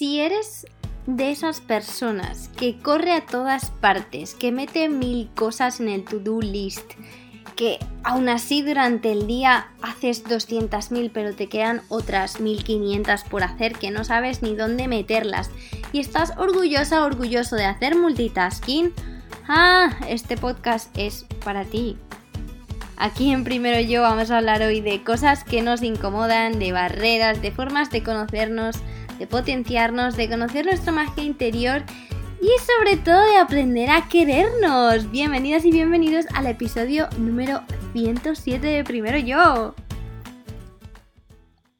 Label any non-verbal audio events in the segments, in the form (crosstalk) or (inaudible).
Si eres de esas personas que corre a todas partes, que mete mil cosas en el to-do list, que aún así durante el día haces 200.000 pero te quedan otras 1500 por hacer que no sabes ni dónde meterlas y estás orgullosa, orgulloso de hacer multitasking, ah, este podcast es para ti. Aquí en Primero Yo vamos a hablar hoy de cosas que nos incomodan, de barreras, de formas de conocernos, de potenciarnos, de conocer nuestra magia interior y sobre todo de aprender a querernos. Bienvenidas y bienvenidos al episodio número 107 de Primero Yo.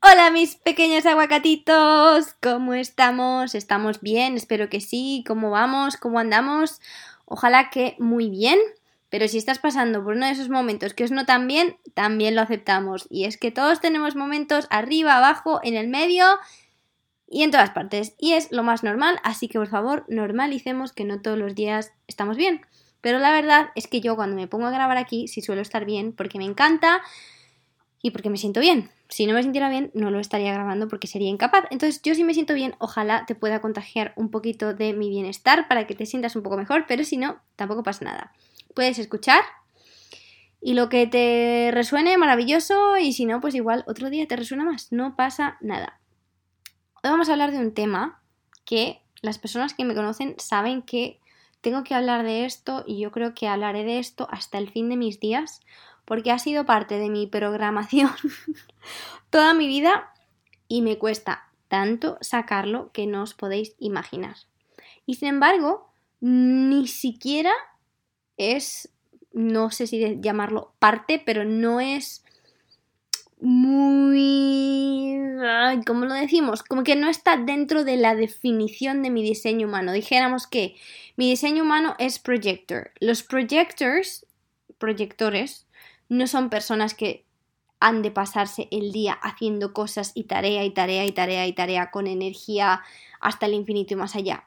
Hola mis pequeños aguacatitos, ¿cómo estamos? ¿Estamos bien? Espero que sí. ¿Cómo vamos? ¿Cómo andamos? Ojalá que muy bien. Pero si estás pasando por uno de esos momentos que os no tan bien, también lo aceptamos. Y es que todos tenemos momentos arriba, abajo, en el medio y en todas partes. Y es lo más normal, así que por favor normalicemos que no todos los días estamos bien. Pero la verdad es que yo cuando me pongo a grabar aquí sí suelo estar bien porque me encanta y porque me siento bien. Si no me sintiera bien, no lo estaría grabando porque sería incapaz. Entonces, yo sí me siento bien, ojalá te pueda contagiar un poquito de mi bienestar para que te sientas un poco mejor, pero si no, tampoco pasa nada. Puedes escuchar y lo que te resuene, maravilloso, y si no, pues igual otro día te resuena más, no pasa nada. Hoy vamos a hablar de un tema que las personas que me conocen saben que tengo que hablar de esto y yo creo que hablaré de esto hasta el fin de mis días porque ha sido parte de mi programación (laughs) toda mi vida y me cuesta tanto sacarlo que no os podéis imaginar. Y sin embargo, ni siquiera es, no sé si llamarlo parte, pero no es muy... ¿Cómo lo decimos? Como que no está dentro de la definición de mi diseño humano. Dijéramos que mi diseño humano es projector. Los projectors, proyectores, no son personas que han de pasarse el día haciendo cosas y tarea y tarea y tarea y tarea con energía hasta el infinito y más allá.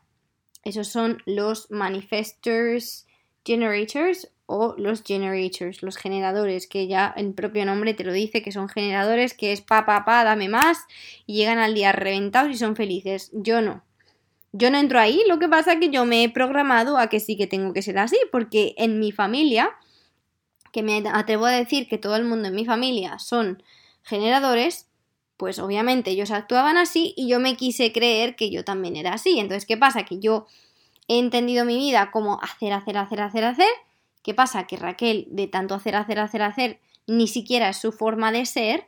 Esos son los manifestors generators o los generators, los generadores, que ya el propio nombre te lo dice, que son generadores, que es pa, pa, pa, dame más, y llegan al día reventados y son felices. Yo no. Yo no entro ahí, lo que pasa es que yo me he programado a que sí que tengo que ser así, porque en mi familia, que me atrevo a decir que todo el mundo en mi familia son generadores, pues obviamente ellos actuaban así y yo me quise creer que yo también era así. Entonces, ¿qué pasa? Que yo he entendido mi vida como hacer, hacer, hacer, hacer, hacer, ¿Qué pasa? Que Raquel, de tanto hacer, hacer, hacer, hacer, ni siquiera es su forma de ser,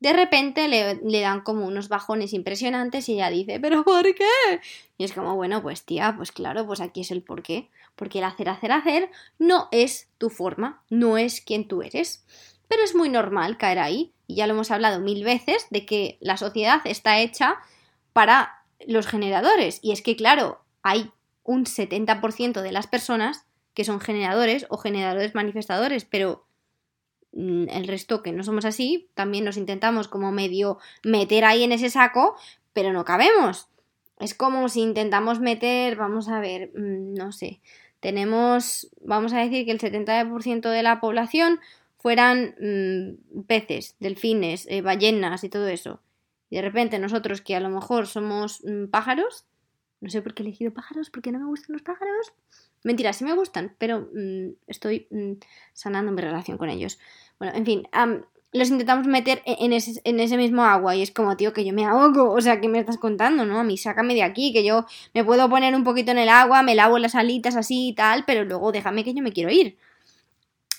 de repente le, dan como unos bajones impresionantes y ella dice, ¿pero por qué? Y es como, bueno, pues tía, pues claro, pues aquí es el por qué. Porque el hacer, hacer, hacer no es tu forma, no es quien tú eres. Pero es muy normal caer ahí, y ya lo hemos hablado mil veces, de que la sociedad está hecha para los generadores. Y es que, claro, hay un 70% de las personas que son generadores o generadores manifestadores, pero mm, el resto que no somos así, también nos intentamos como medio meter ahí en ese saco, pero no cabemos. Es como si intentamos meter, vamos a ver, mm, no sé, tenemos, vamos a decir que el 70% de la población fueran mm, peces, delfines, eh, ballenas y todo eso. Y de repente nosotros que a lo mejor somos pájaros, no sé por qué he elegido pájaros, porque no me gustan los pájaros, Mentira, sí me gustan, pero mm, estoy mm, sanando mi relación con ellos. Bueno, en fin, los intentamos meter e-, en ese, en ese, mismo agua y es como, tío, que yo me ahogo. O sea, ¿qué me estás contando, no? A mí sácame de aquí, que yo me puedo poner un poquito en el agua, me lavo las alitas así y tal, pero luego déjame que yo me quiero ir.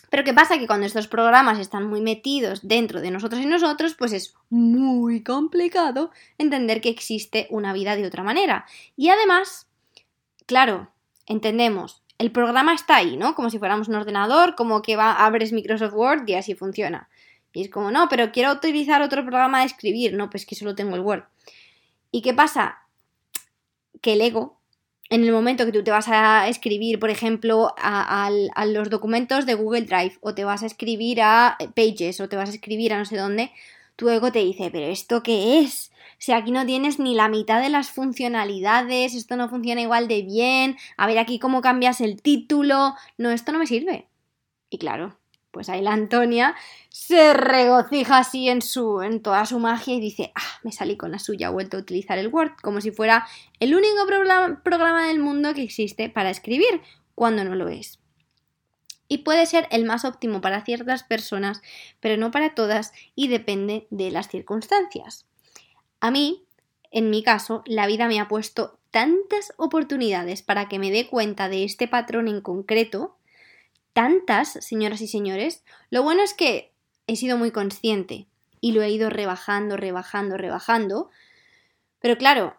Pero ¿qué pasa? Que cuando estos programas están muy metidos dentro de nosotros y nosotros, pues es muy complicado entender que existe una vida de otra manera. Y además, claro, entendemos, el programa está ahí, ¿no? Como si fuéramos un ordenador, como que va, abres Microsoft Word y así funciona. Y es como, no, pero quiero utilizar otro programa de escribir. No, pues que solo tengo el Word. ¿Y qué pasa? Que el ego, en el momento que tú te vas a escribir, por ejemplo, a, a, los documentos de Google Drive, o te vas a escribir a Pages, o te vas a escribir a no sé dónde, tu ego te dice, pero ¿esto qué es? Sea, aquí no tienes ni la mitad de las funcionalidades, esto no funciona igual de bien, a ver aquí cómo cambias el título, no, esto no me sirve. Y claro, Pues ahí la Antonia se regocija así en su en toda su magia y dice, "Ah, me salí con la suya, he vuelto a utilizar el Word como si fuera el único programa del mundo que existe para escribir cuando no lo es." Y puede ser el más óptimo para ciertas personas, pero no para todas y depende de las circunstancias. A mí, en mi caso, la vida me ha puesto tantas oportunidades para que me dé cuenta de este patrón en concreto tantas, señoras y señores. Lo bueno es que he sido muy consciente y lo he ido rebajando, rebajando, rebajando. Pero claro,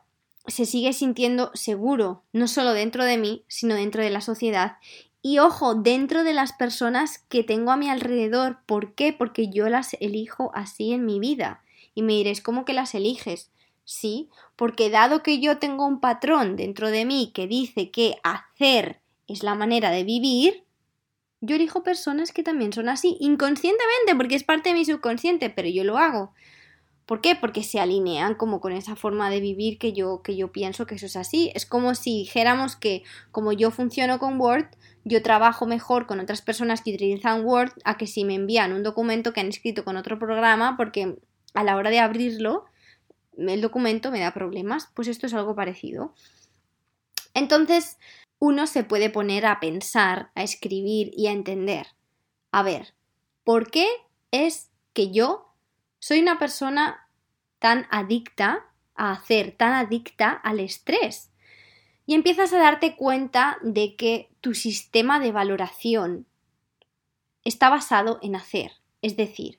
se sigue sintiendo seguro, no solo dentro de mí, sino dentro de la sociedad. Y ojo, dentro de las personas que tengo a mi alrededor. ¿Por qué? Porque yo las elijo así en mi vida. Y me diréis, ¿cómo que las eliges? Sí, porque dado que yo tengo un patrón dentro de mí que dice que hacer es la manera de vivir, yo elijo personas que también son así, inconscientemente, porque es parte de mi subconsciente, pero yo lo hago. ¿Por qué? Porque se alinean como con esa forma de vivir que yo, que yo pienso que eso es así. Es como si dijéramos que como yo funciono con Word, yo trabajo mejor con otras personas que utilizan Word a que si me envían un documento que han escrito con otro programa, porque a la hora de abrirlo, el documento me da problemas. Pues esto es algo parecido. Entonces, uno se puede poner a pensar, a escribir y a entender. A ver, ¿por qué es que yo soy una persona tan adicta a hacer, tan adicta al estrés? Y empiezas a darte cuenta de que tu sistema de valoración está basado en hacer. Es decir,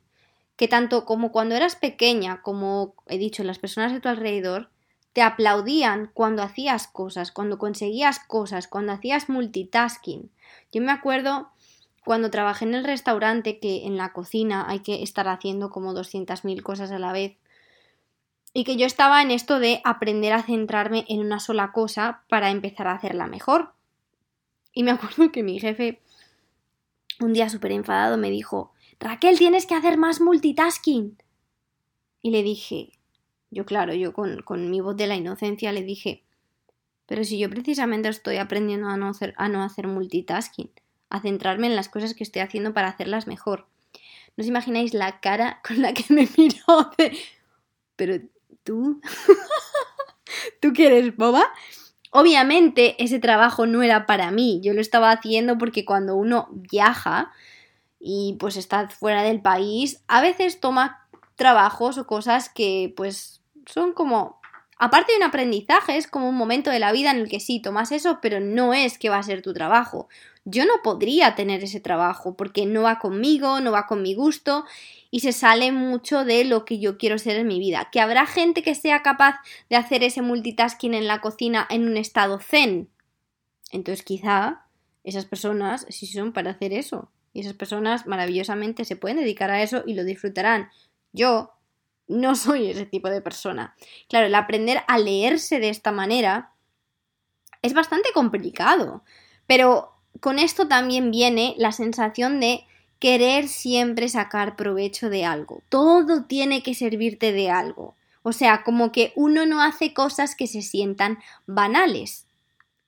que tanto como cuando eras pequeña, como he dicho, las personas de tu alrededor, te aplaudían cuando hacías cosas, cuando conseguías cosas, cuando hacías multitasking. Yo me acuerdo cuando trabajé en el restaurante que en la cocina hay que estar haciendo como 200.000 cosas a la vez y que yo estaba en esto de aprender a centrarme en una sola cosa para empezar a hacerla mejor. Y me (laughs) acuerdo que mi jefe un día súper enfadado me dijo, Raquel, tienes que hacer más multitasking. Y le dije, yo, claro, yo con, mi voz de la inocencia le dije, pero si yo precisamente estoy aprendiendo a no, hacer, a no hacer multitasking, a centrarme en las cosas que estoy haciendo para hacerlas mejor. No os imagináis la cara (laughs) con la que me miró Pero tú... (laughs) ¿Tú quieres boba? Obviamente ese trabajo no era para mí, yo lo estaba haciendo porque cuando uno viaja y pues está fuera del país, a veces toma trabajos o cosas que pues son como... Aparte de un aprendizaje, es como un momento de la vida en el que sí, tomas eso, pero no es que va a ser tu trabajo. Yo no podría tener ese trabajo porque no va conmigo, no va con mi gusto y se sale mucho de lo que yo quiero ser en mi vida. Que habrá gente que sea capaz de hacer ese multitasking en la cocina en un estado zen. Entonces quizá esas personas sí son para hacer eso. Y esas personas maravillosamente se pueden dedicar a eso y lo disfrutarán. Yo no (laughs) soy ese tipo de persona. Claro, el aprender a leerse de esta manera es bastante complicado, pero con esto también viene la sensación de querer siempre sacar provecho de algo. Todo tiene que servirte de algo. O sea, como que uno no hace cosas que se sientan banales.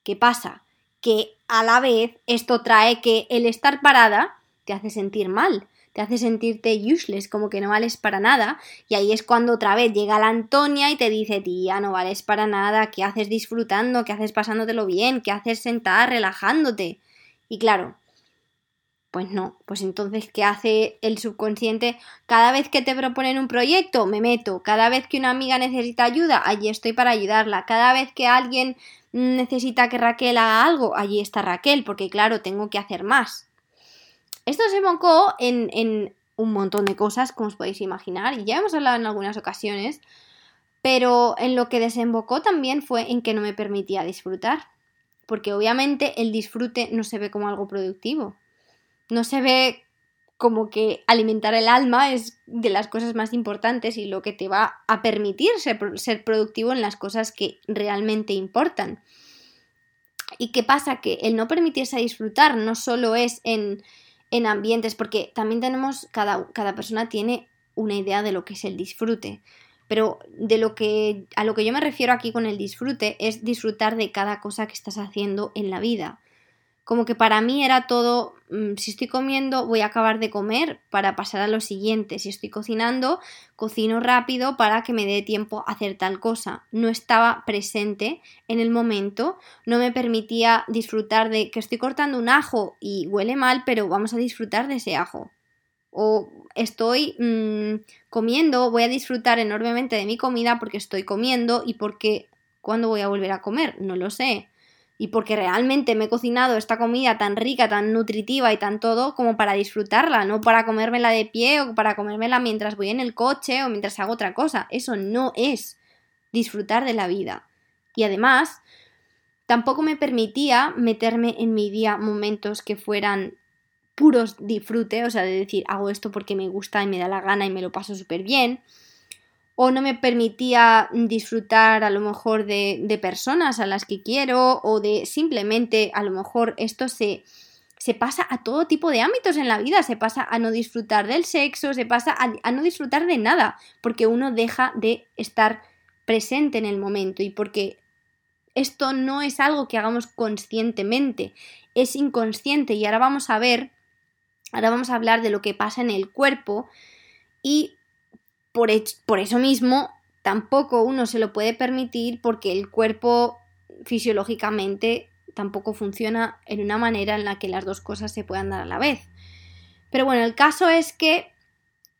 ¿Qué pasa? Que a la vez esto trae que el estar parada te hace sentir mal te hace sentirte useless, como que no vales para nada. Y ahí es cuando otra vez llega la Antonia y te dice, tía, no vales para nada, ¿qué haces disfrutando? ¿Qué haces pasándotelo bien? ¿Qué haces sentada relajándote? Y claro, pues no, pues entonces, ¿qué hace el subconsciente? Cada vez que te proponen un proyecto, me meto. Cada vez que una amiga necesita ayuda, allí estoy para ayudarla. Cada vez que alguien necesita que Raquel haga algo, allí está Raquel, porque claro, tengo que hacer más. Esto se enfocó en, un montón de cosas, como os podéis imaginar, y ya hemos hablado en algunas ocasiones, pero en lo que desembocó también fue en que no me permitía disfrutar, porque obviamente el disfrute no se ve como algo productivo, no se ve como que alimentar el alma es de las cosas más importantes y lo que te va a permitir ser, productivo en las cosas que realmente importan. ¿Y qué pasa? Que el no permitirse disfrutar no solo es en en ambientes, porque también tenemos, cada, cada persona tiene una idea de lo que es el disfrute. Pero de lo que a lo que yo me refiero aquí con el disfrute es disfrutar de cada cosa que estás haciendo en la vida. Como que para mí era todo, mm, si estoy comiendo, voy a acabar de comer para pasar a lo siguiente. Si estoy cocinando, cocino rápido para que me dé tiempo a hacer tal cosa. No estaba presente en el momento, no me permitía disfrutar de que estoy cortando un ajo y huele mal, pero vamos a disfrutar de ese ajo. O estoy mm, comiendo, voy a disfrutar enormemente de mi comida porque estoy comiendo y porque ¿cuándo voy a volver a comer? No lo sé y porque realmente me he cocinado esta comida tan rica, tan nutritiva y tan todo como para disfrutarla, no para comérmela de pie o para comérmela mientras voy en el coche o mientras hago otra cosa. Eso no es disfrutar de la vida. Y además, tampoco me permitía meterme en mi día momentos que fueran puros disfrute, o sea, de decir, hago esto porque me gusta y me da la gana y me lo paso súper bien o no me permitía disfrutar a lo mejor de, personas a las que quiero o de simplemente a lo mejor esto se, se pasa a todo tipo de ámbitos en la vida, se pasa a no disfrutar del sexo, se pasa a, a no disfrutar de nada, porque uno deja de estar presente en el momento y porque esto no es algo que hagamos conscientemente, es inconsciente y ahora vamos a ver, ahora vamos a hablar de lo que pasa en el cuerpo y por, eso mismo, tampoco uno se lo puede permitir porque el cuerpo fisiológicamente tampoco funciona en una manera en la que las dos cosas se puedan dar a la vez. Pero bueno, el caso es que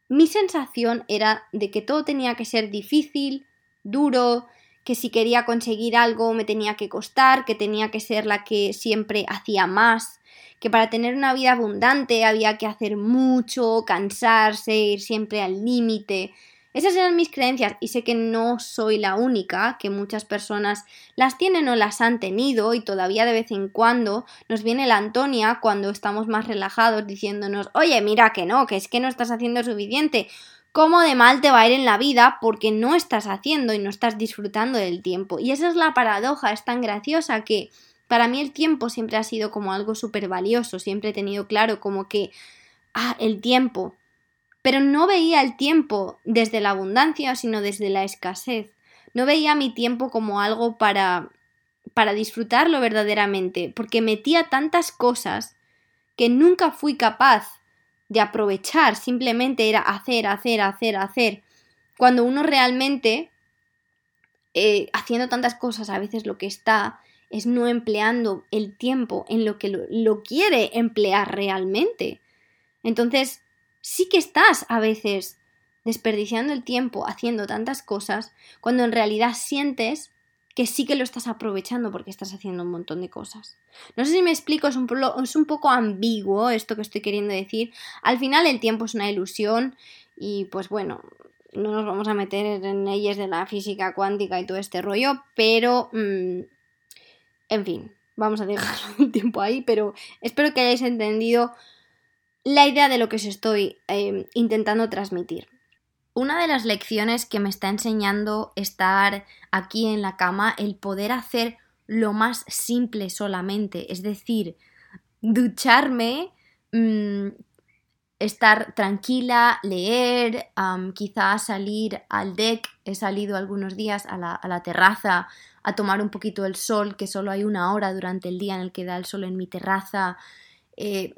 mi sensación era de que todo tenía que ser difícil, duro, que si quería conseguir algo me tenía que costar, que tenía que ser la que siempre hacía más, que para tener una vida abundante había que hacer mucho, cansarse, ir siempre al límite. Esas eran mis creencias y sé que no soy la única, que muchas personas las tienen o las han tenido y todavía de vez en cuando nos viene la Antonia cuando estamos más relajados diciéndonos, oye, mira que no, que es que no estás haciendo suficiente. ¿Cómo de mal te va a ir en la vida porque no estás haciendo y no estás disfrutando del tiempo? Y esa es la paradoja, es tan graciosa que para mí el tiempo siempre ha sido como algo súper valioso, siempre he tenido claro como que, ah, el tiempo. Pero no veía el tiempo desde la abundancia, sino desde la escasez. No veía mi tiempo como algo para para disfrutarlo verdaderamente, porque metía tantas cosas que nunca fui capaz de aprovechar, simplemente era hacer, hacer, hacer, hacer. Cuando uno realmente, eh, haciendo tantas cosas, a veces lo que está es no empleando el tiempo en lo que lo, quiere emplear realmente. Entonces, sí que estás a veces desperdiciando el tiempo haciendo tantas cosas cuando en realidad sientes que sí que lo estás aprovechando porque estás haciendo un montón de cosas. No sé si me explico, es un, es un poco ambiguo esto que estoy queriendo decir. Al final el tiempo es una ilusión y pues bueno, no nos vamos a meter en leyes de la física cuántica y todo este rollo, pero mm, en fin, vamos a dejar (laughs) un tiempo ahí, pero espero que hayáis entendido la idea de lo que os estoy em, intentando transmitir. Una de las lecciones que me está enseñando estar aquí en la cama, el poder hacer lo más simple solamente, es decir, ducharme, mm, estar tranquila, leer, quizás salir al deck, he salido algunos días a la, a la terraza a tomar un poquito el sol, que solo hay una hora durante el día en el que da el sol en mi terraza. Eh,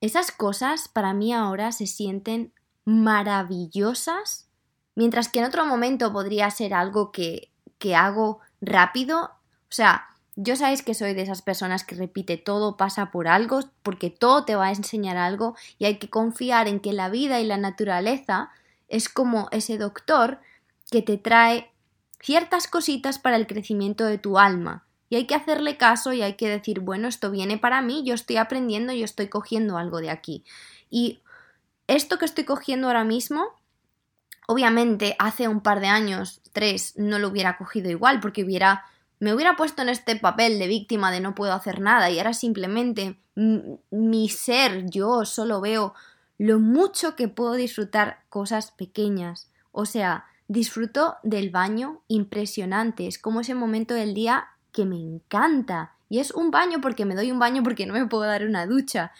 esas cosas para mí ahora se sienten maravillosas, mientras que en otro momento podría ser algo que, que hago rápido. O sea, yo sabéis que soy de esas personas que repite todo pasa por algo, porque todo te va a enseñar algo y hay que confiar en que la vida y la naturaleza es como ese doctor que te trae ciertas cositas para el crecimiento de tu alma. Y hay que hacerle caso y hay que decir, bueno, esto viene para mí, yo estoy aprendiendo, yo estoy cogiendo algo de aquí. Y esto que estoy cogiendo ahora mismo, obviamente hace un par de años, tres, no lo hubiera cogido igual porque hubiera me hubiera puesto en este papel de víctima de no puedo hacer nada y ahora simplemente mi ser, yo solo veo lo mucho que puedo disfrutar cosas pequeñas. O sea, Disfruto del baño impresionante, es como ese momento del día que me encanta. Y es un baño porque me doy un baño porque no me puedo dar una ducha.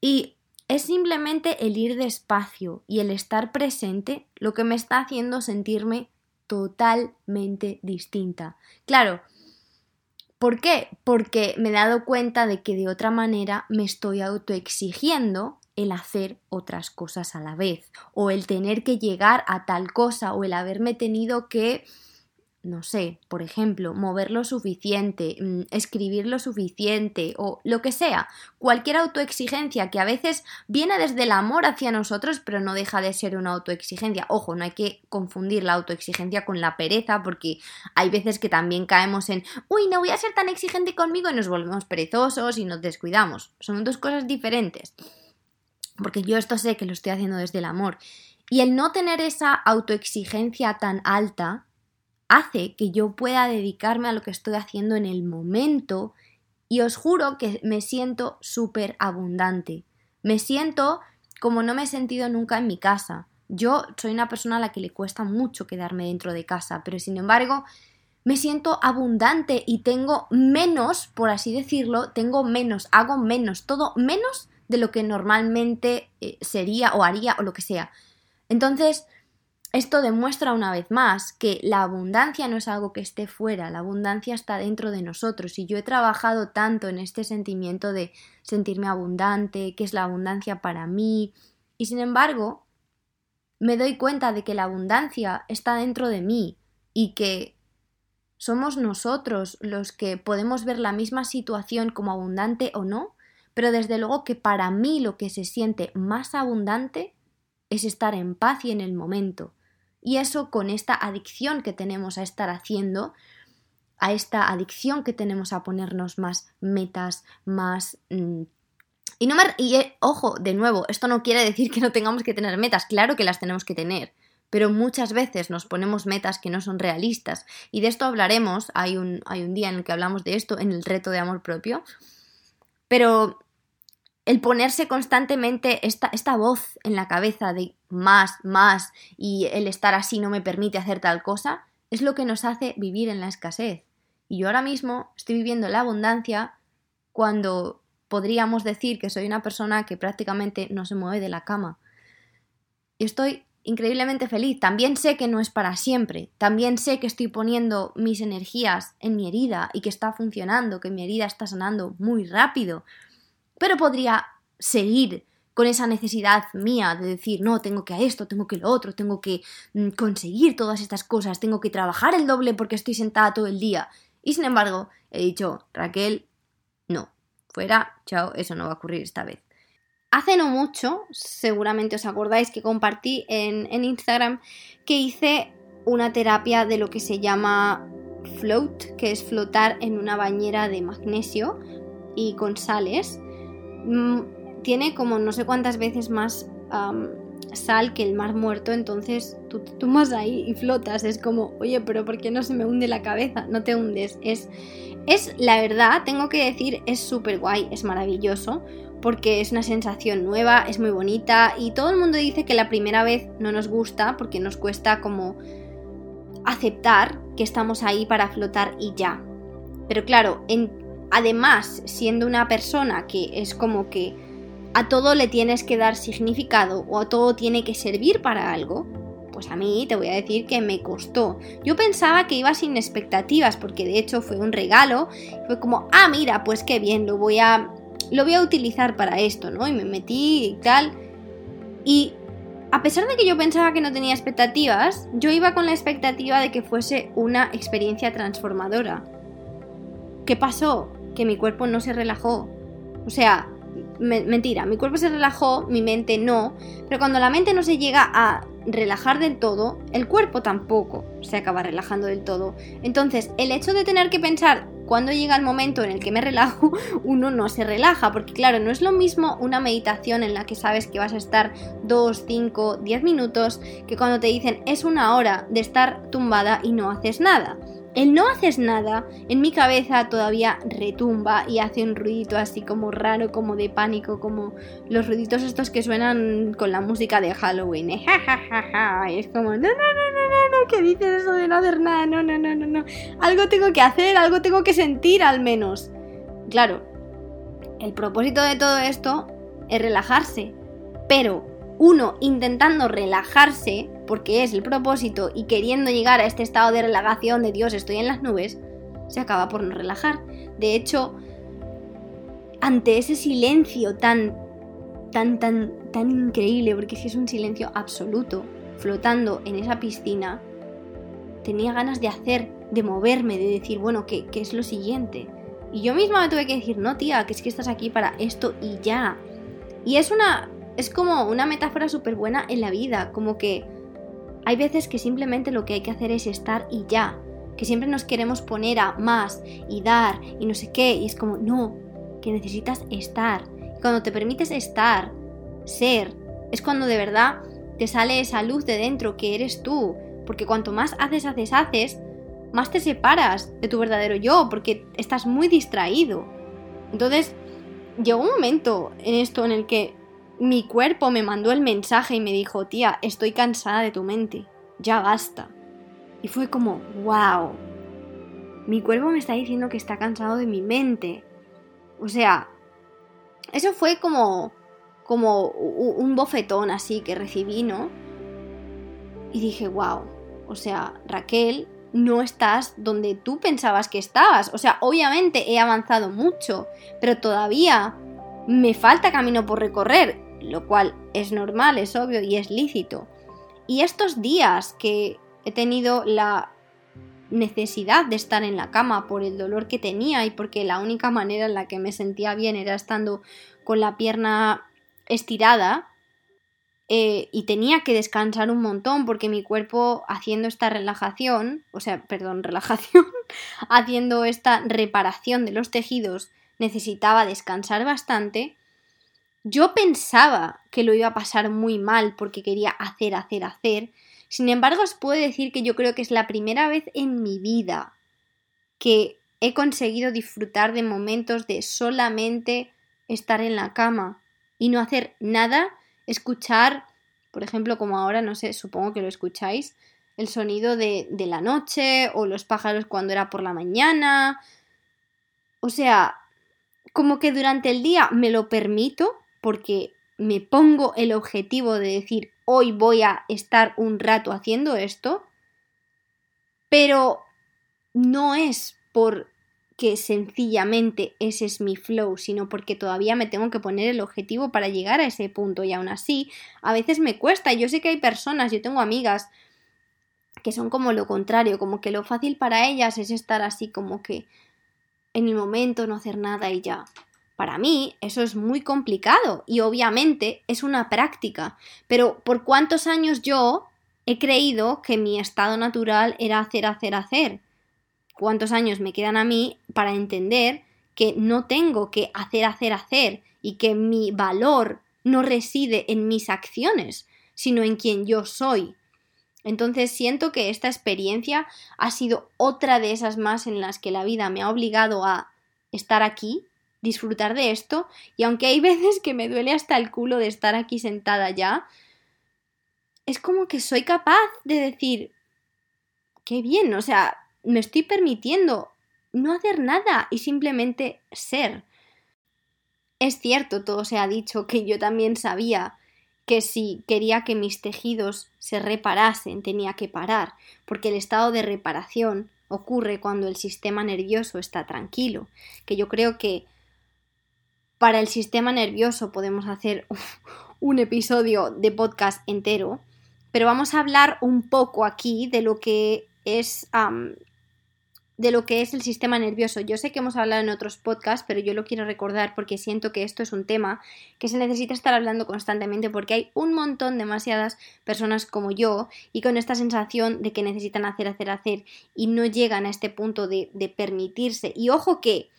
Y es simplemente el ir despacio y el estar presente lo que me está haciendo sentirme totalmente distinta. Claro, ¿Por qué? Porque me he dado cuenta de que de otra manera me estoy autoexigiendo el hacer otras cosas a la vez, o el tener que llegar a tal cosa, o el haberme tenido que no sé, por ejemplo, mover lo suficiente, mm, escribir lo suficiente o lo que sea, cualquier autoexigencia que a veces viene desde el amor hacia nosotros, pero no deja de ser una autoexigencia. Ojo, no hay que confundir la autoexigencia con la pereza, porque hay veces que también caemos en, uy, no voy a ser tan exigente conmigo y nos volvemos perezosos y nos descuidamos. Son dos cosas diferentes. Porque yo esto sé que lo estoy haciendo desde el amor. Y el no tener esa autoexigencia tan alta, hace que yo pueda dedicarme a lo que estoy haciendo en el momento y os juro que me siento súper abundante. Me siento como no me he sentido nunca en mi casa. Yo soy una persona a la que le cuesta mucho quedarme dentro de casa, pero sin embargo me siento abundante y tengo menos, por así decirlo, tengo menos, hago menos, todo menos de lo que normalmente eh, sería o haría o lo que sea. Entonces, esto demuestra una vez más que la abundancia no es algo que esté fuera, la abundancia está dentro de nosotros y yo he trabajado tanto en este sentimiento de sentirme abundante, qué es la abundancia para mí y sin embargo me doy cuenta de que la abundancia está dentro de mí y que somos nosotros los que podemos ver la misma situación como abundante o no, pero desde luego que para mí lo que se siente más abundante es estar en paz y en el momento y eso con esta adicción que tenemos a estar haciendo, a esta adicción que tenemos a ponernos más metas, más... Mm, y no me... Y eh, ojo, de nuevo, esto no quiere decir que no tengamos que tener metas, claro que las tenemos que tener, pero muchas veces nos ponemos metas que no son realistas. Y de esto hablaremos, hay un, hay un día en el que hablamos de esto, en el reto de amor propio. Pero el ponerse constantemente esta, esta, voz en la cabeza de más, más y el estar así no me permite hacer tal cosa, es lo que nos hace vivir en la escasez. Y yo ahora mismo estoy viviendo la abundancia cuando podríamos decir que soy una persona que prácticamente no se mueve de la cama. Y estoy increíblemente feliz. También sé que no es para siempre. También sé que estoy poniendo mis energías en mi herida y que está funcionando, que mi herida está sanando muy rápido pero podría seguir con esa necesidad mía de decir, no, tengo que a esto, tengo que lo otro, tengo que mm, conseguir todas estas cosas, tengo que trabajar el doble porque estoy sentada todo el día. Y sin embargo, he dicho, Raquel, no, fuera, chao, eso no va a ocurrir esta vez. Hace no mucho, seguramente os acordáis que compartí en, en Instagram que hice una terapia de lo que se llama float, que es flotar en una bañera de magnesio y con sales. Mm, tiene como no sé cuántas veces más sal que el mar muerto, entonces tú te tomas ahí y flotas. Es como, oye, pero ¿por qué no se me hunde la cabeza? No te hundes. Es, es la verdad, tengo que decir, es súper guay, es maravilloso, porque es una sensación nueva, es muy bonita y todo el mundo dice que la primera vez no nos gusta porque nos cuesta como aceptar que estamos ahí para flotar y ya. Pero claro, en además, siendo una persona que es como que a todo le tienes que dar significado o a todo tiene que servir para algo, pues a mí te voy a decir que me costó. Yo pensaba que iba sin expectativas porque de hecho fue un regalo, fue como, ah, mira, pues qué bien, lo voy a lo voy a utilizar para esto, ¿no? Y me metí y tal. Y a pesar de que yo pensaba que no tenía expectativas, yo iba con la expectativa de que fuese una experiencia transformadora. ¿Qué pasó? Que mi cuerpo no se relajó. O sea, mentira, mi cuerpo se relajó, mi mente no, pero cuando la mente no se llega a relajar del todo, el cuerpo tampoco se acaba relajando del todo. Entonces, el hecho de tener que pensar cuando llega el momento en el que me relajo, (laughs) uno no se relaja, porque claro, no es lo mismo una meditación en la que sabes que vas a estar 2, 5, 10 minutos, que cuando te dicen es una hora de estar tumbada y no haces nada. El no haces nada en mi cabeza todavía retumba y hace un ruidito así como raro, como de pánico, como los ruiditos estos que suenan con la música de Halloween. ¿eh? Y es como, no, no, no, no, no, ¿qué dices eso de no hacer nada? No, no, no, no, no. Algo tengo que hacer, algo tengo que sentir al menos. Claro, el propósito de todo esto es relajarse, pero uno intentando relajarse, porque es el propósito, y queriendo llegar a este estado de relajación de Dios, estoy en las nubes, se acaba por no relajar. De hecho, ante ese silencio tan, tan, tan, tan increíble, porque es un silencio absoluto, flotando en esa piscina, tenía ganas de hacer, de moverme, de decir, bueno, ¿qué, qué es lo siguiente? Y yo misma me tuve que decir, no, tía, que es que estás aquí para esto y ya. Y es una. Es como una metáfora súper buena en la vida. Como que hay veces que simplemente lo que hay que hacer es estar y ya. Que siempre nos queremos poner a más y dar y no sé qué. Y es como, no, que necesitas estar. Y cuando te permites estar, ser, es cuando de verdad te sale esa luz de dentro que eres tú. Porque cuanto más haces, haces, haces, más te separas de tu verdadero yo, porque estás muy distraído. Entonces, llegó un momento en esto en el que mi cuerpo me mandó el mensaje y me dijo, tía, estoy cansada de tu mente, ya basta. Y fue como, wow, mi cuerpo me está diciendo que está cansado de mi mente. O sea, eso fue como, como un bofetón así que recibí, ¿no? Y dije, wow, o sea, Raquel, no estás donde tú pensabas que estabas. O sea, obviamente he avanzado mucho, pero todavía me falta camino por recorrer, lo cual es normal, es obvio y es lícito. Y estos días que he tenido la necesidad de estar en la cama por el dolor que tenía y porque la única manera en la que me sentía bien era estando con la pierna estirada, eh, y tenía que descansar un montón porque mi cuerpo haciendo esta relajación, o sea, perdón, (laughs) relajación, haciendo esta reparación de los tejidos necesitaba descansar bastante, yo pensaba que lo iba a pasar muy mal porque quería hacer, hacer, hacer. Sin embargo, os puedo decir que yo creo que es la primera vez en mi vida que he conseguido disfrutar de momentos de solamente estar en la cama y no hacer nada escuchar, por ejemplo, como ahora, no sé, supongo que lo escucháis, el sonido de, de la noche o los pájaros cuando era por la mañana. O sea, como que durante el día me lo permito porque me pongo el objetivo de decir hoy voy a estar un rato haciendo esto, pero no es por que sencillamente ese es mi flow, sino porque todavía me tengo que poner el objetivo para llegar a ese punto y aún así a veces me cuesta. Yo sé que hay personas, yo tengo amigas que son como lo contrario, como que lo fácil para ellas es estar así como que en el momento no hacer nada y ya. Para mí eso es muy complicado y obviamente es una práctica, pero ¿por cuántos años yo he creído que mi estado natural era hacer, hacer, hacer? cuántos años me quedan a mí para entender que no tengo que hacer, hacer, hacer y que mi valor no reside en mis acciones, sino en quien yo soy. Entonces siento que esta experiencia ha sido otra de esas más en las que la vida me ha obligado a estar aquí, disfrutar de esto, y aunque hay (laughs) veces que me duele hasta el culo de estar aquí sentada ya, es como que soy capaz de decir, qué bien, o sea, me estoy permitiendo no hacer nada y simplemente ser. Es cierto, todo se ha dicho que yo también sabía que si quería que mis tejidos se reparasen tenía que parar, porque el estado de reparación ocurre cuando el sistema nervioso está tranquilo, que yo creo que para el sistema nervioso podemos hacer (laughs) un episodio de podcast entero, pero vamos a hablar un poco aquí de lo que es de lo que es el sistema nervioso. Yo sé que hemos hablado en otros podcasts, pero yo lo quiero recordar porque siento que esto es un tema que se necesita estar hablando constantemente porque hay un montón, demasiadas personas como yo y con esta sensación de que necesitan hacer, hacer, hacer y no llegan a este punto de, de permitirse. Y ojo que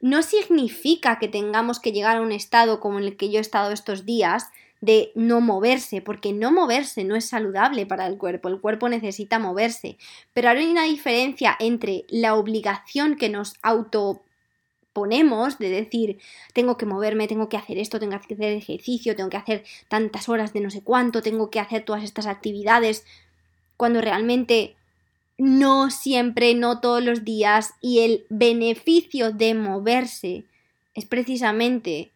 no significa que tengamos que llegar a un estado como el que yo he estado estos días, de no moverse, porque no moverse no es saludable para el cuerpo, el cuerpo necesita moverse, pero hay una diferencia entre la obligación que nos autoponemos de decir tengo que moverme, tengo que hacer esto, tengo que hacer ejercicio, tengo que hacer tantas horas de no sé cuánto, tengo que hacer todas estas actividades, cuando realmente no siempre, no todos los días y el beneficio de moverse es precisamente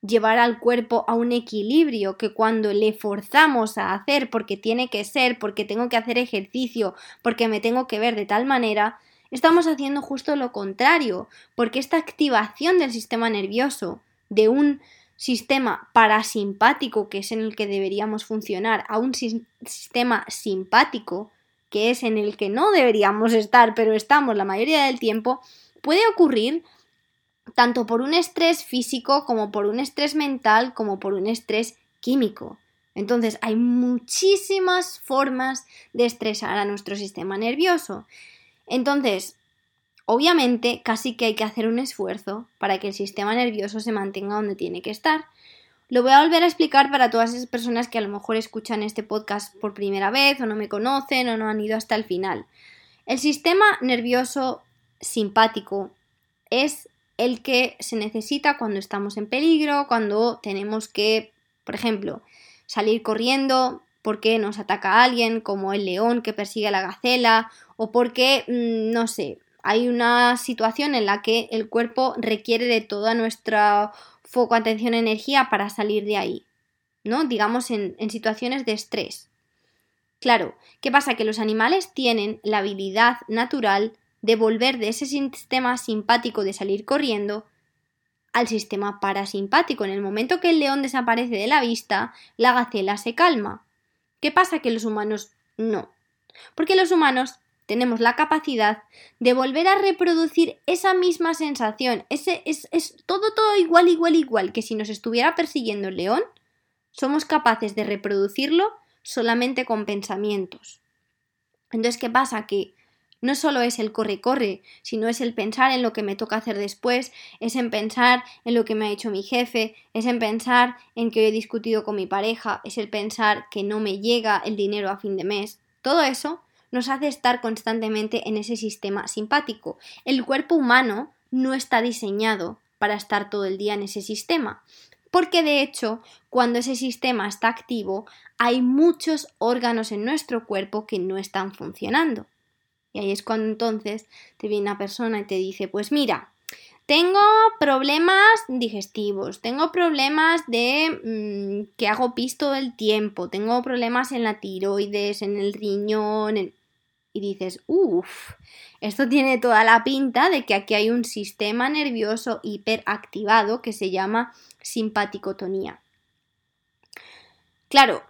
llevar al cuerpo a un equilibrio que cuando le forzamos a hacer porque tiene que ser, porque tengo que hacer ejercicio, porque me tengo que ver de tal manera, estamos haciendo justo lo contrario, porque esta activación del sistema nervioso de un sistema parasimpático, que es en el que deberíamos funcionar, a un sistema simpático, que es en el que no deberíamos estar, pero estamos la mayoría del tiempo, puede ocurrir tanto por un estrés físico como por un estrés mental como por un estrés químico. Entonces hay muchísimas formas de estresar a nuestro sistema nervioso. Entonces, obviamente, casi que hay que hacer un esfuerzo para que el sistema nervioso se mantenga donde tiene que estar. Lo voy a volver a explicar para todas esas personas que a lo mejor escuchan este podcast por primera vez o no me conocen o no han ido hasta el final. El sistema nervioso simpático es el que se necesita cuando estamos en peligro, cuando tenemos que, por ejemplo, salir corriendo porque nos ataca alguien, como el león que persigue a la gacela, o porque, mm, no sé, hay una situación en la que el cuerpo requiere de toda nuestra foco, atención, energía para salir de ahí, ¿no? Digamos en, en situaciones de estrés. Claro, ¿qué pasa? Que los animales tienen la habilidad natural de volver de ese sistema simpático de salir corriendo al sistema parasimpático. En el momento que el león desaparece de la vista, la gacela se calma. ¿Qué pasa? Que los humanos no. Porque los humanos tenemos la capacidad de volver a reproducir esa misma sensación. Ese, es, es todo, todo igual, igual, igual que si nos estuviera persiguiendo el león. Somos capaces de reproducirlo solamente con pensamientos. Entonces, ¿qué pasa? Que no solo es el corre-corre, sino es el pensar en lo que me toca hacer después, es en pensar en lo que me ha hecho mi jefe, es en pensar en que he discutido con mi pareja, es el pensar que no me llega el dinero a fin de mes. Todo eso nos hace estar constantemente en ese sistema simpático. El cuerpo humano no está diseñado para estar todo el día en ese sistema. Porque de hecho, cuando ese sistema está activo, hay muchos órganos en nuestro cuerpo que no están funcionando. Y ahí es cuando entonces te viene una persona y te dice, pues mira, tengo problemas digestivos, tengo problemas de mm, que hago pis todo el tiempo, tengo problemas en la tiroides, en el riñón, y dices, uff, esto tiene toda la pinta de que aquí hay un sistema nervioso hiperactivado que se llama simpaticotonía. Claro,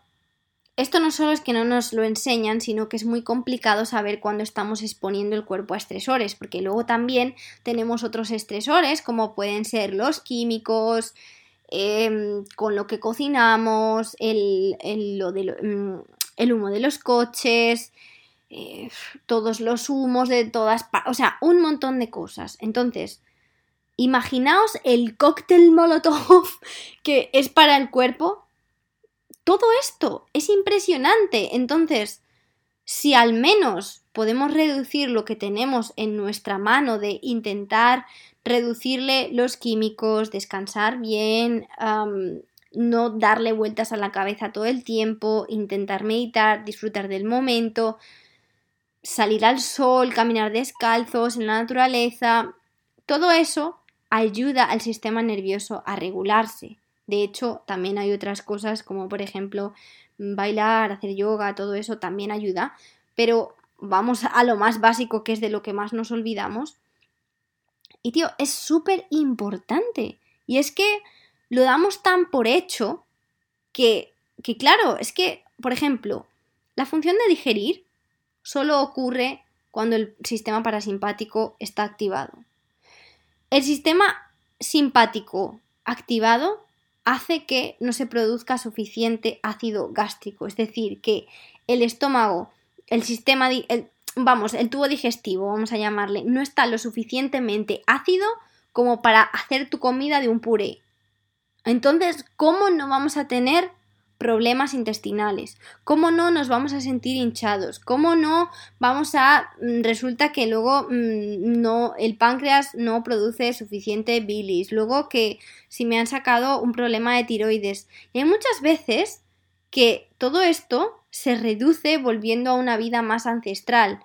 esto no solo es que no nos lo enseñan, sino que es muy complicado saber cuándo estamos exponiendo el cuerpo a estresores, porque luego también tenemos otros estresores, como pueden ser los químicos, em, con lo que cocinamos, el, mm, el, humo de los coches, eh, todos los humos de todas o sea, un montón de cosas. Entonces, imaginaos el cóctel molotov (laughs) que es para el cuerpo todo esto es impresionante. Entonces, si al menos podemos reducir lo que tenemos en nuestra mano de intentar reducirle los químicos, descansar bien, no darle vueltas a la cabeza todo el tiempo, intentar meditar, disfrutar del momento, salir al sol, caminar descalzos en la naturaleza, todo eso ayuda al sistema nervioso a regularse. De hecho, también hay otras cosas como por ejemplo bailar, hacer yoga, todo eso también ayuda, pero vamos a lo más básico que es de lo que más nos olvidamos. Y tío, es súper importante. Y es que lo damos tan por hecho que, que, claro, es que, por ejemplo, la función de digerir solo ocurre cuando el sistema parasimpático está activado. El sistema simpático activado hace que no se produzca suficiente ácido gástrico, es decir, que el estómago, el sistema, vamos, el tubo digestivo, vamos a llamarle, no está lo suficientemente ácido como para hacer tu comida de un puré. Entonces, ¿cómo no vamos a tener problemas intestinales? ¿Cómo no nos vamos a sentir hinchados? ¿Cómo no vamos a mm, resulta que luego mm, no el páncreas no produce suficiente bilis, luego que si me han sacado un problema de tiroides. Y hay muchas veces que todo esto se reduce volviendo a una vida más ancestral.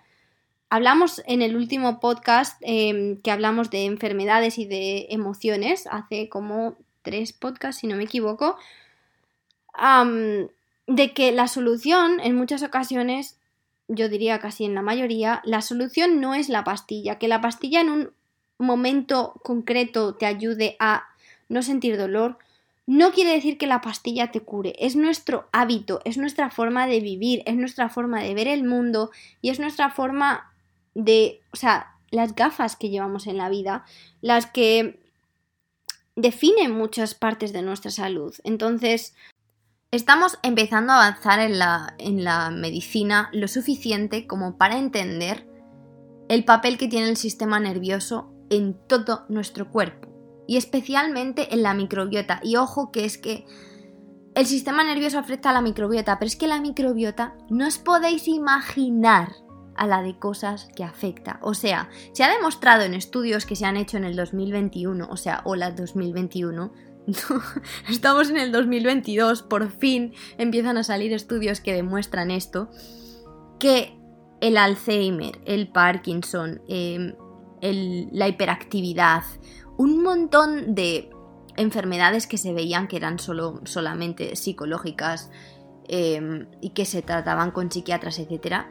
Hablamos en el último podcast em, que hablamos de enfermedades y de emociones, hace como tres podcasts, si no me equivoco, de que la solución en muchas ocasiones yo diría casi en la mayoría, la solución no es la pastilla, que la pastilla en un momento concreto te ayude a no sentir dolor, no quiere decir que la pastilla te cure, es nuestro hábito, es nuestra forma de vivir, es nuestra forma de ver el mundo y es nuestra forma de, o sea, las gafas que llevamos en la vida, las que definen muchas partes de nuestra salud. Entonces, estamos empezando a avanzar en la, en la medicina lo suficiente como para entender el papel que tiene el sistema nervioso en todo nuestro cuerpo y especialmente en la microbiota. Y ojo que es que el sistema nervioso afecta a la microbiota, pero es que la microbiota no os podéis imaginar a la de cosas que afecta. O sea, se ha demostrado en estudios que se han hecho en el 2021, o sea, hola 2021, (laughs) estamos en el 2022, por fin empiezan a salir estudios que demuestran esto, que el Alzheimer, el Parkinson, em, la hiperactividad, un montón de enfermedades que se veían que eran solo, solamente psicológicas em, y que se trataban con psiquiatras, etcétera,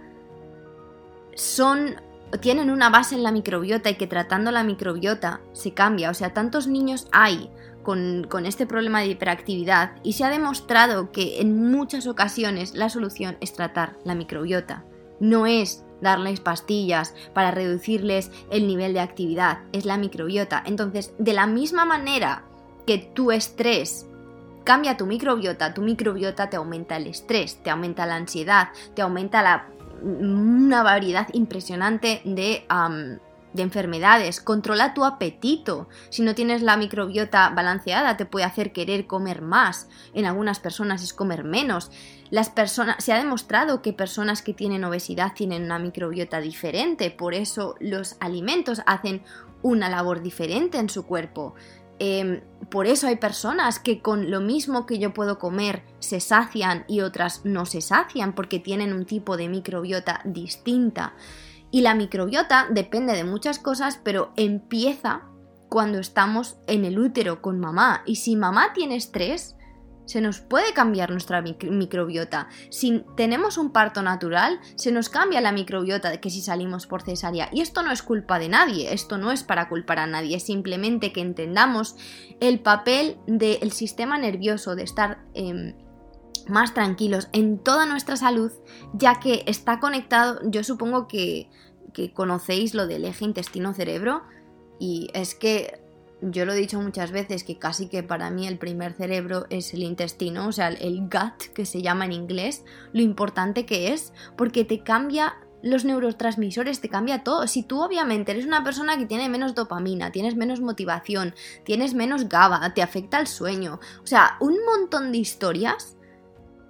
son tienen una base en la microbiota y que tratando la microbiota se cambia. O sea, tantos niños hay con, este problema de hiperactividad y se ha demostrado que en muchas ocasiones la solución es tratar la microbiota. No es darles pastillas para reducirles el nivel de actividad, es la microbiota. Entonces, de la misma manera que tu estrés cambia tu microbiota, tu microbiota te aumenta el estrés, te aumenta la ansiedad, te aumenta la una variedad impresionante de, de, enfermedades. Controla tu apetito. Si no tienes la microbiota balanceada, te puede hacer querer comer más. En algunas personas es comer menos. Las personas, se ha demostrado que personas que tienen obesidad tienen una microbiota diferente, por eso los alimentos hacen una labor diferente en su cuerpo. Em, por eso hay personas que con lo mismo que yo puedo comer se sacian y otras no se sacian porque tienen un tipo de microbiota distinta. Y la microbiota depende de muchas cosas, pero empieza cuando estamos en el útero con mamá. Y si mamá tiene estrés, se nos puede cambiar nuestra microbiota. Si tenemos un parto natural, se nos cambia la microbiota de que si salimos por cesárea. Y esto no es culpa de nadie, esto no es para culpar a nadie, es simplemente que entendamos el papel del sistema nervioso, de estar em, más tranquilos en toda nuestra salud, ya que está conectado, yo supongo que, que conocéis lo del eje intestino-cerebro, y es que yo lo he dicho muchas veces que casi que para mí el primer cerebro es el intestino, o sea, el gut que se llama en inglés, lo importante que es, porque te cambia los neurotransmisores, te cambia todo. Si tú obviamente eres una persona que tiene menos dopamina, tienes menos motivación, tienes menos GABA, te afecta el sueño, o sea, un montón de historias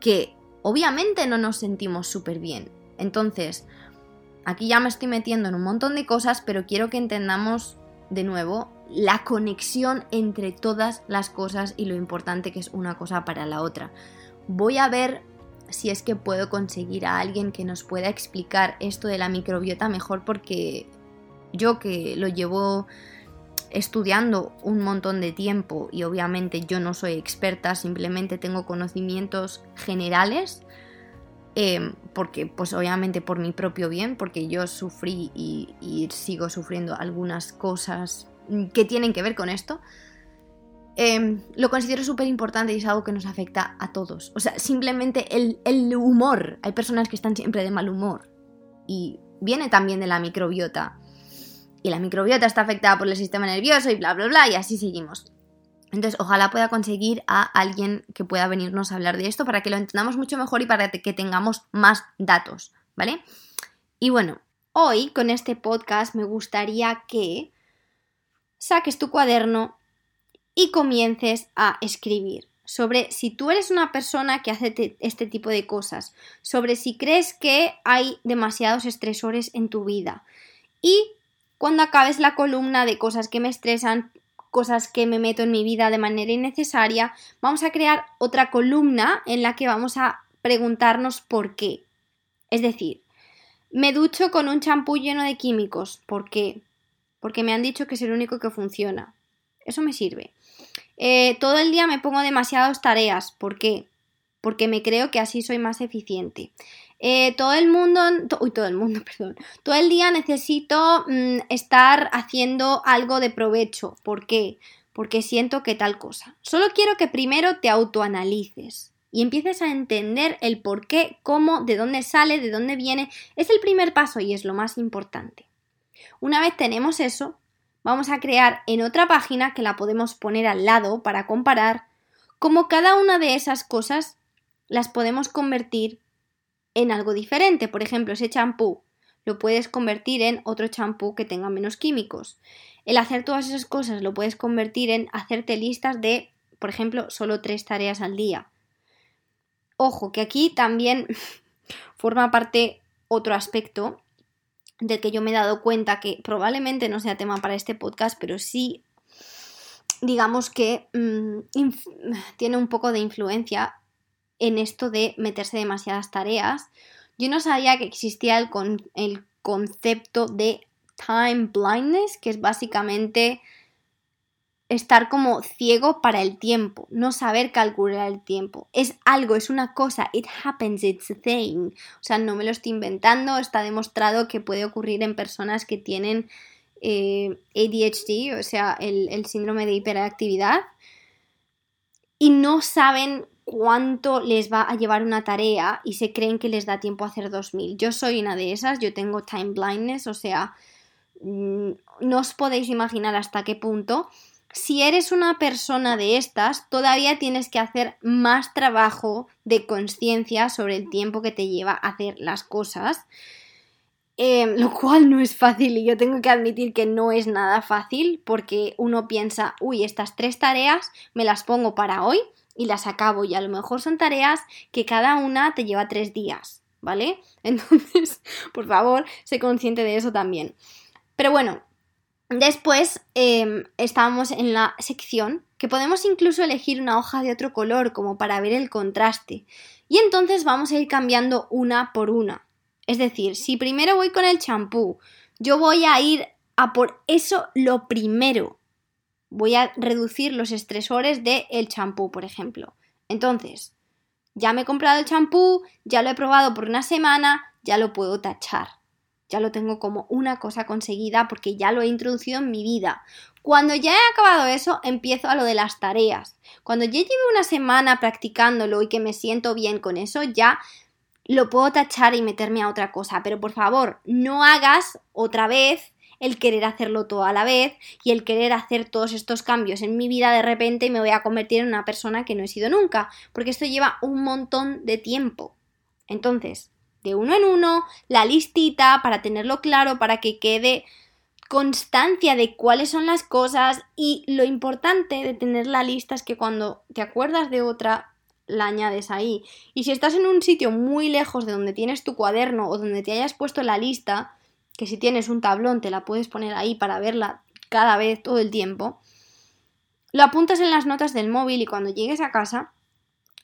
que obviamente no nos sentimos súper bien. Entonces, aquí ya me estoy metiendo en un montón de cosas, pero quiero que entendamos de nuevo la conexión entre todas las cosas y lo importante que es una cosa para la otra. Voy a ver si es que puedo conseguir a alguien que nos pueda explicar esto de la microbiota mejor porque yo que lo llevo estudiando un montón de tiempo y obviamente yo no soy experta, simplemente tengo conocimientos generales, em, porque pues obviamente por mi propio bien, porque yo sufrí y, sigo sufriendo algunas cosas que tienen que ver con esto, em, lo considero súper importante y es algo que nos afecta a todos. O sea, simplemente el, el, humor. Hay personas que están siempre de mal humor. Y viene también de la microbiota. Y la microbiota está afectada por el sistema nervioso y bla, bla, bla, y así seguimos. Entonces, ojalá pueda conseguir a alguien que pueda venirnos a hablar de esto para que lo entendamos mucho mejor y para que tengamos más datos, ¿vale? Y bueno, hoy con este podcast me gustaría que saques tu cuaderno y comiences a escribir sobre si tú eres una persona que hace este tipo de cosas, sobre si crees que hay demasiados estresores en tu vida. Y cuando acabes la columna de cosas que me estresan, cosas que me meto en mi vida de manera innecesaria, vamos a crear otra columna en la que vamos a preguntarnos por qué. Es decir, me ducho con un champú lleno de químicos. ¿Por qué? porque me han dicho que es el único que funciona. Eso me sirve. Eh, todo el día me pongo demasiadas tareas. ¿Por qué? Porque me creo que así soy más eficiente. Eh, todo el mundo, uy, todo el mundo, (laughs) perdón, todo el día necesito mm, estar haciendo algo de provecho. ¿Por qué? Porque siento que tal cosa. Solo quiero que primero te autoanalices y empieces a entender el por qué, cómo, de dónde sale, de dónde viene. Es el primer paso y es lo más importante. Una vez tenemos eso, vamos a crear en otra página que la podemos poner al lado para comparar cómo cada una de esas cosas las podemos convertir en algo diferente. Por ejemplo, ese champú lo puedes convertir en otro champú que tenga menos químicos. El hacer todas esas cosas lo puedes convertir en hacerte listas de, por ejemplo, solo tres tareas al día. Ojo, que aquí también (laughs) forma parte otro aspecto del que yo me he dado cuenta que probablemente no sea tema para este podcast, pero sí digamos que mm, tiene un poco de influencia en esto de meterse demasiadas tareas. Yo no sabía que existía el, el concepto de time blindness, que es básicamente estar como ciego para el tiempo, no saber calcular el tiempo. Es algo, es una cosa, it happens, it's a thing. O sea, no me lo estoy inventando, está demostrado que puede ocurrir en personas que tienen eh, ADHD, o sea, el, el síndrome de hiperactividad, y no saben cuánto les va a llevar una tarea y se creen que les da tiempo a hacer 2000. Yo soy una de esas, yo tengo time blindness, o sea, mm, no os podéis imaginar hasta qué punto si eres una persona de estas, todavía tienes que hacer más trabajo de conciencia sobre el tiempo que te lleva a hacer las cosas. Em, lo cual no es fácil y yo tengo que admitir que no es nada fácil porque uno piensa, uy, estas tres tareas me las pongo para hoy y las acabo y a lo mejor son tareas que cada una te lleva tres días, ¿vale? (laughs) Entonces, por favor, sé consciente de eso también. Pero bueno, Después em, estábamos en la sección que podemos incluso elegir una hoja de otro color como para ver el contraste. Y entonces vamos a ir cambiando una por una. Es decir, si primero voy con el champú, yo voy a ir a por eso lo primero. Voy a reducir los estresores del champú, por ejemplo. Entonces, ya me he comprado el champú, ya lo he probado por una semana, ya lo puedo tachar ya lo tengo como una cosa conseguida porque ya lo he introducido en mi vida. Cuando ya he acabado eso, empiezo a lo de las tareas. Cuando ya llevo una semana practicándolo y que me siento bien con eso, ya lo puedo tachar y meterme a otra cosa. Pero por favor, no hagas otra vez el querer hacerlo todo a la vez y el querer hacer todos estos cambios en mi vida de repente me voy a convertir en una persona que no he sido nunca, porque esto lleva un montón de tiempo. Entonces, de uno en uno, la listita para tenerlo claro, para que quede constancia de cuáles son las cosas y lo importante de tener la lista es que cuando te acuerdas de otra la añades ahí. Y si estás en un sitio muy lejos de donde tienes tu cuaderno o donde te hayas puesto la lista, que si tienes un tablón te la puedes poner ahí para verla cada vez, todo el tiempo, lo apuntas en las notas del móvil y cuando llegues a casa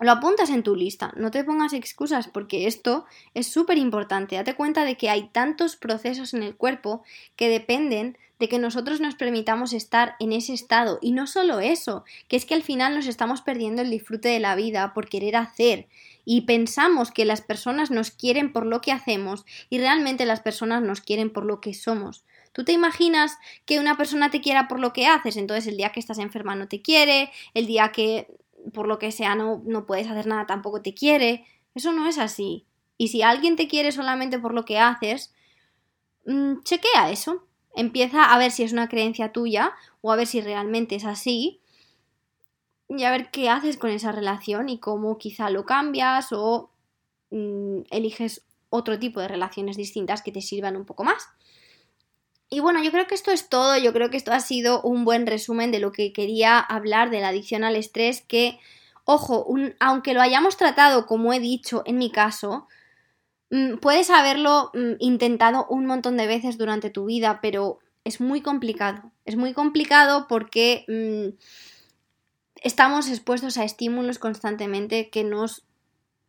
lo apuntas en tu lista, no te pongas excusas porque esto es súper importante. Date cuenta de que hay tantos procesos en el cuerpo que dependen de que nosotros nos permitamos estar en ese estado. Y no solo eso, que es que al final nos estamos perdiendo el disfrute de la vida por querer hacer. Y pensamos que las personas nos quieren por lo que hacemos y realmente las personas nos quieren por lo que somos. Tú te imaginas que una persona te quiera por lo que haces, entonces el día que estás enferma no te quiere, el día que por lo que sea no, no puedes hacer nada, tampoco te quiere. Eso no es así. Y si alguien te quiere solamente por lo que haces, mm, chequea eso. Empieza a ver si es una creencia tuya o a ver si realmente es así y a ver qué haces con esa relación y cómo quizá lo cambias o mm, eliges otro tipo de relaciones distintas que te sirvan un poco más. Y bueno, yo creo que esto es todo, yo creo que esto ha sido un buen resumen de lo que quería hablar de la adicción al estrés, que, ojo, aunque lo hayamos tratado, como he dicho en mi caso, mm, puedes haberlo mm, intentado un montón de veces durante tu vida, pero es muy complicado. Es muy complicado porque mm, estamos expuestos a estímulos constantemente que nos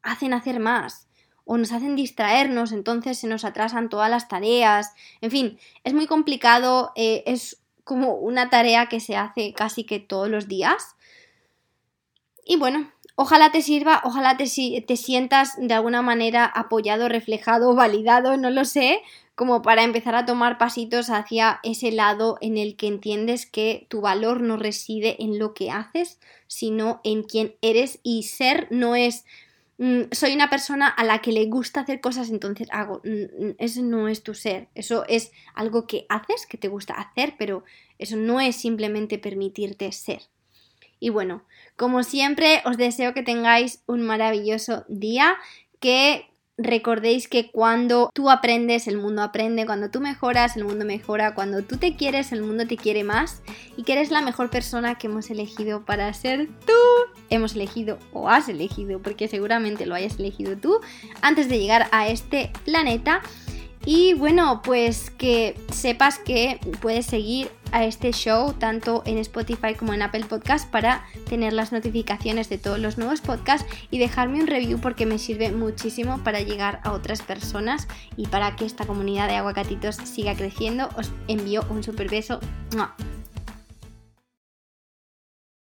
hacen hacer más o nos hacen distraernos, entonces se nos atrasan todas las tareas. En fin, es muy complicado, eh, es como una tarea que se hace casi que todos los días. Y bueno, ojalá te sirva, ojalá te, te sientas de alguna manera apoyado, reflejado, (laughs) validado, no lo sé, como para empezar a tomar pasitos hacia ese lado en el que entiendes que tu valor no reside en lo que haces, sino en quién eres y ser no es soy una persona a la que le gusta hacer cosas, entonces hago. Mm, mm, eso no es tu ser. Eso es algo que haces, que te gusta hacer, pero eso no es simplemente permitirte ser. Y bueno, como siempre, os deseo que tengáis un maravilloso día, que recordéis que cuando tú aprendes, el mundo aprende, cuando tú mejoras, el mundo mejora, cuando tú te quieres, el mundo te quiere más y que eres la mejor persona que hemos elegido para ser tú. Hemos elegido o has elegido, porque seguramente lo hayas elegido tú, antes de llegar a este planeta. Y bueno, pues que sepas que puedes seguir a este show tanto en Spotify como en Apple Podcast para tener las notificaciones de todos los nuevos podcasts y dejarme un review porque me sirve muchísimo para llegar a otras personas y para que esta comunidad de aguacatitos siga creciendo. Os envío un super beso.